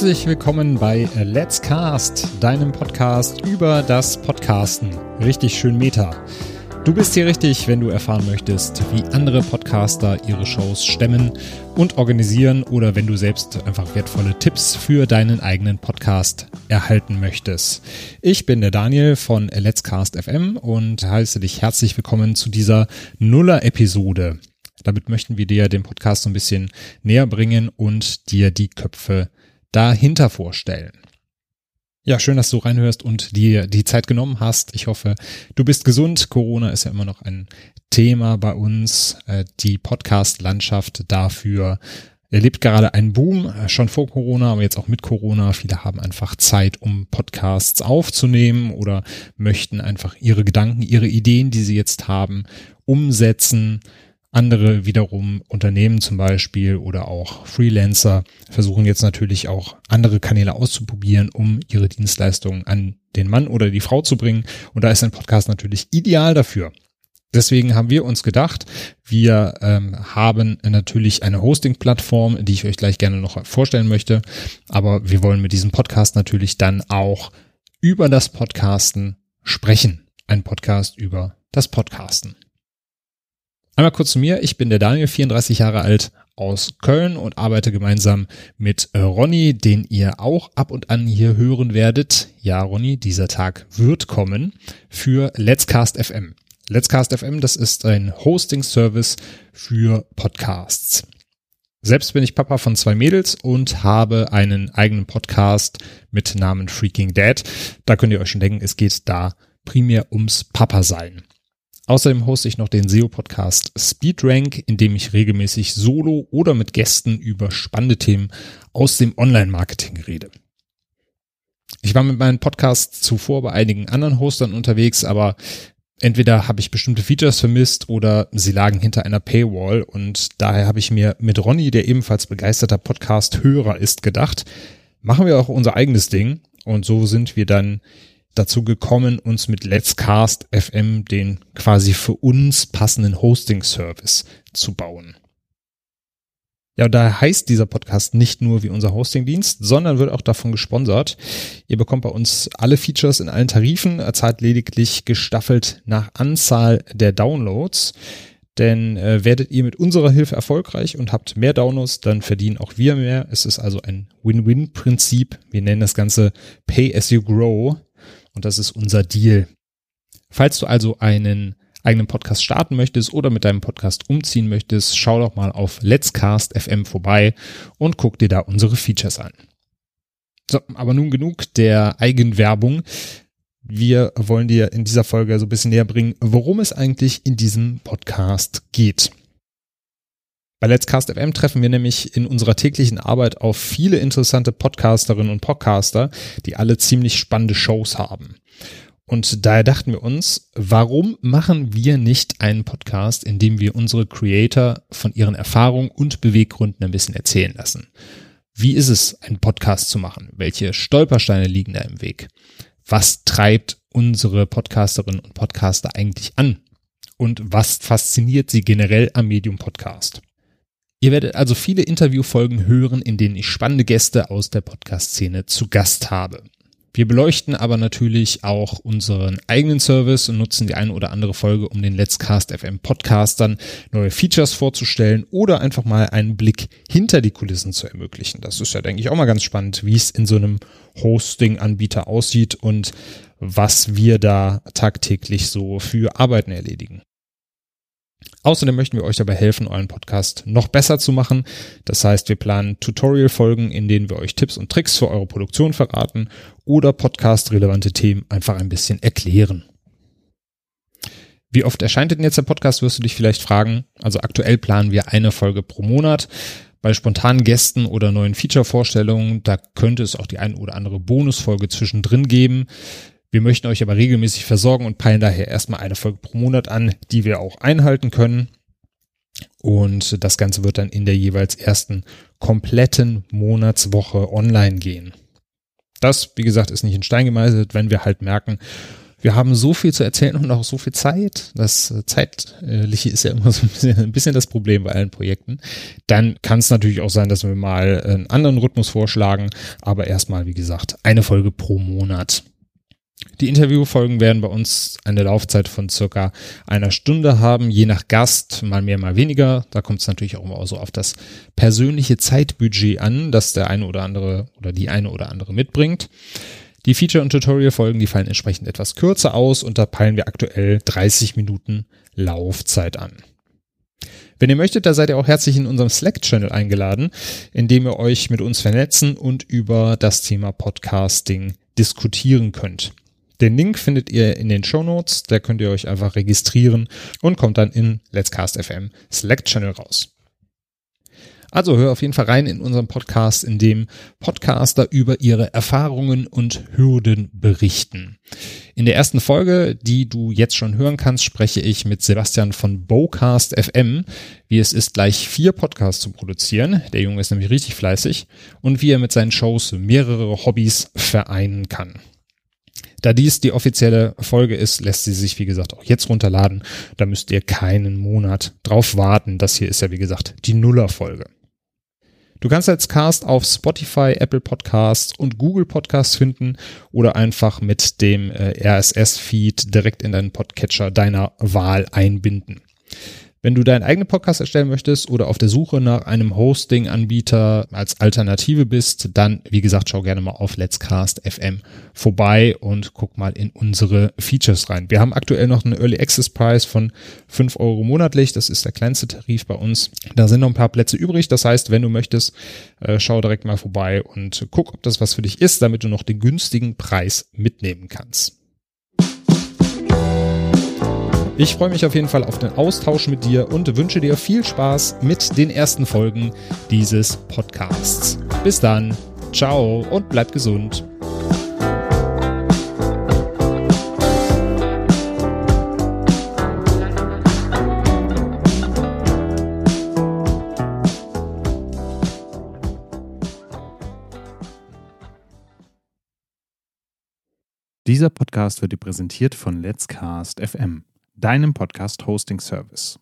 Herzlich willkommen bei Let's Cast, deinem Podcast über das Podcasten. Richtig schön Meta. Du bist hier richtig, wenn du erfahren möchtest, wie andere Podcaster ihre Shows stemmen und organisieren oder wenn du selbst einfach wertvolle Tipps für deinen eigenen Podcast erhalten möchtest. Ich bin der Daniel von Let's Cast FM und heiße dich herzlich willkommen zu dieser Nuller-Episode. Damit möchten wir dir den Podcast so ein bisschen näher bringen und dir die Köpfe dahinter vorstellen. Ja, schön, dass du reinhörst und dir die Zeit genommen hast. Ich hoffe, du bist gesund. Corona ist ja immer noch ein Thema bei uns. Äh, die Podcast-Landschaft dafür erlebt gerade einen Boom, äh, schon vor Corona, aber jetzt auch mit Corona. Viele haben einfach Zeit, um Podcasts aufzunehmen oder möchten einfach ihre Gedanken, ihre Ideen, die sie jetzt haben, umsetzen. Andere wiederum Unternehmen zum Beispiel oder auch Freelancer versuchen jetzt natürlich auch andere Kanäle auszuprobieren, um ihre Dienstleistungen an den Mann oder die Frau zu bringen. Und da ist ein Podcast natürlich ideal dafür. Deswegen haben wir uns gedacht, wir ähm, haben natürlich eine Hosting-Plattform, die ich euch gleich gerne noch vorstellen möchte. Aber wir wollen mit diesem Podcast natürlich dann auch über das Podcasten sprechen. Ein Podcast über das Podcasten. Einmal kurz zu mir. Ich bin der Daniel, 34 Jahre alt aus Köln und arbeite gemeinsam mit äh, Ronny, den ihr auch ab und an hier hören werdet. Ja, Ronny, dieser Tag wird kommen für Let's Cast FM. Let's Cast FM, das ist ein Hosting-Service für Podcasts. Selbst bin ich Papa von zwei Mädels und habe einen eigenen Podcast mit Namen Freaking Dad. Da könnt ihr euch schon denken, es geht da primär ums Papa sein. Außerdem hoste ich noch den SEO-Podcast SpeedRank, in dem ich regelmäßig solo oder mit Gästen über spannende Themen aus dem Online-Marketing rede. Ich war mit meinem Podcast zuvor bei einigen anderen Hostern unterwegs, aber entweder habe ich bestimmte Features vermisst oder sie lagen hinter einer Paywall und daher habe ich mir mit Ronny, der ebenfalls begeisterter Podcast-Hörer ist, gedacht, machen wir auch unser eigenes Ding und so sind wir dann dazu gekommen, uns mit Let's Cast FM den quasi für uns passenden Hosting-Service zu bauen. Ja, daher heißt dieser Podcast nicht nur wie unser Hostingdienst, sondern wird auch davon gesponsert. Ihr bekommt bei uns alle Features in allen Tarifen, zahlt lediglich gestaffelt nach Anzahl der Downloads. Denn äh, werdet ihr mit unserer Hilfe erfolgreich und habt mehr Downloads, dann verdienen auch wir mehr. Es ist also ein Win-Win-Prinzip. Wir nennen das Ganze Pay as you grow. Und das ist unser Deal. Falls du also einen eigenen Podcast starten möchtest oder mit deinem Podcast umziehen möchtest, schau doch mal auf Let's Cast FM vorbei und guck dir da unsere Features an. So, aber nun genug der Eigenwerbung. Wir wollen dir in dieser Folge so ein bisschen näher bringen, worum es eigentlich in diesem Podcast geht. Bei Let's Cast FM treffen wir nämlich in unserer täglichen Arbeit auf viele interessante Podcasterinnen und Podcaster, die alle ziemlich spannende Shows haben. Und daher dachten wir uns, warum machen wir nicht einen Podcast, in dem wir unsere Creator von ihren Erfahrungen und Beweggründen ein bisschen erzählen lassen? Wie ist es, einen Podcast zu machen? Welche Stolpersteine liegen da im Weg? Was treibt unsere Podcasterinnen und Podcaster eigentlich an? Und was fasziniert sie generell am Medium Podcast? Ihr werdet also viele Interviewfolgen hören, in denen ich spannende Gäste aus der Podcast-Szene zu Gast habe. Wir beleuchten aber natürlich auch unseren eigenen Service und nutzen die eine oder andere Folge, um den Let's Cast FM Podcastern neue Features vorzustellen oder einfach mal einen Blick hinter die Kulissen zu ermöglichen. Das ist ja, denke ich, auch mal ganz spannend, wie es in so einem Hosting-Anbieter aussieht und was wir da tagtäglich so für Arbeiten erledigen. Außerdem möchten wir euch dabei helfen, euren Podcast noch besser zu machen. Das heißt, wir planen Tutorial-Folgen, in denen wir euch Tipps und Tricks für eure Produktion verraten oder podcast-relevante Themen einfach ein bisschen erklären. Wie oft erscheint denn jetzt der Podcast, wirst du dich vielleicht fragen. Also aktuell planen wir eine Folge pro Monat. Bei spontanen Gästen oder neuen Feature-Vorstellungen, da könnte es auch die ein oder andere Bonusfolge zwischendrin geben. Wir möchten euch aber regelmäßig versorgen und peilen daher erstmal eine Folge pro Monat an, die wir auch einhalten können. Und das Ganze wird dann in der jeweils ersten kompletten Monatswoche online gehen. Das, wie gesagt, ist nicht in Stein gemeißelt, wenn wir halt merken, wir haben so viel zu erzählen und auch so viel Zeit. Das Zeitliche ist ja immer so ein bisschen, ein bisschen das Problem bei allen Projekten. Dann kann es natürlich auch sein, dass wir mal einen anderen Rhythmus vorschlagen. Aber erstmal, wie gesagt, eine Folge pro Monat. Die Interviewfolgen werden bei uns eine Laufzeit von circa einer Stunde haben, je nach Gast, mal mehr, mal weniger. Da kommt es natürlich auch immer so auf das persönliche Zeitbudget an, das der eine oder andere oder die eine oder andere mitbringt. Die Feature- und Tutorial-Folgen, die fallen entsprechend etwas kürzer aus und da peilen wir aktuell 30 Minuten Laufzeit an. Wenn ihr möchtet, da seid ihr auch herzlich in unserem Slack-Channel eingeladen, in dem ihr euch mit uns vernetzen und über das Thema Podcasting diskutieren könnt. Den Link findet ihr in den Show Notes, da könnt ihr euch einfach registrieren und kommt dann in Let's Cast FM Slack Channel raus. Also hör auf jeden Fall rein in unseren Podcast, in dem Podcaster über ihre Erfahrungen und Hürden berichten. In der ersten Folge, die du jetzt schon hören kannst, spreche ich mit Sebastian von Bowcast FM, wie es ist, gleich vier Podcasts zu produzieren. Der Junge ist nämlich richtig fleißig und wie er mit seinen Shows mehrere Hobbys vereinen kann. Da dies die offizielle Folge ist, lässt sie sich, wie gesagt, auch jetzt runterladen. Da müsst ihr keinen Monat drauf warten. Das hier ist ja, wie gesagt, die Nuller-Folge. Du kannst als Cast auf Spotify, Apple Podcasts und Google Podcasts finden oder einfach mit dem äh, RSS-Feed direkt in deinen Podcatcher deiner Wahl einbinden. Wenn du deinen eigenen Podcast erstellen möchtest oder auf der Suche nach einem Hosting-Anbieter als Alternative bist, dann, wie gesagt, schau gerne mal auf Let's Cast FM vorbei und guck mal in unsere Features rein. Wir haben aktuell noch einen Early Access Preis von fünf Euro monatlich. Das ist der kleinste Tarif bei uns. Da sind noch ein paar Plätze übrig. Das heißt, wenn du möchtest, äh, schau direkt mal vorbei und guck, ob das was für dich ist, damit du noch den günstigen Preis mitnehmen kannst. Ich freue mich auf jeden Fall auf den Austausch mit dir und wünsche dir viel Spaß mit den ersten Folgen dieses Podcasts. Bis dann, ciao und bleib gesund. Dieser Podcast wird dir präsentiert von Let's Cast FM deinem Podcast-Hosting-Service.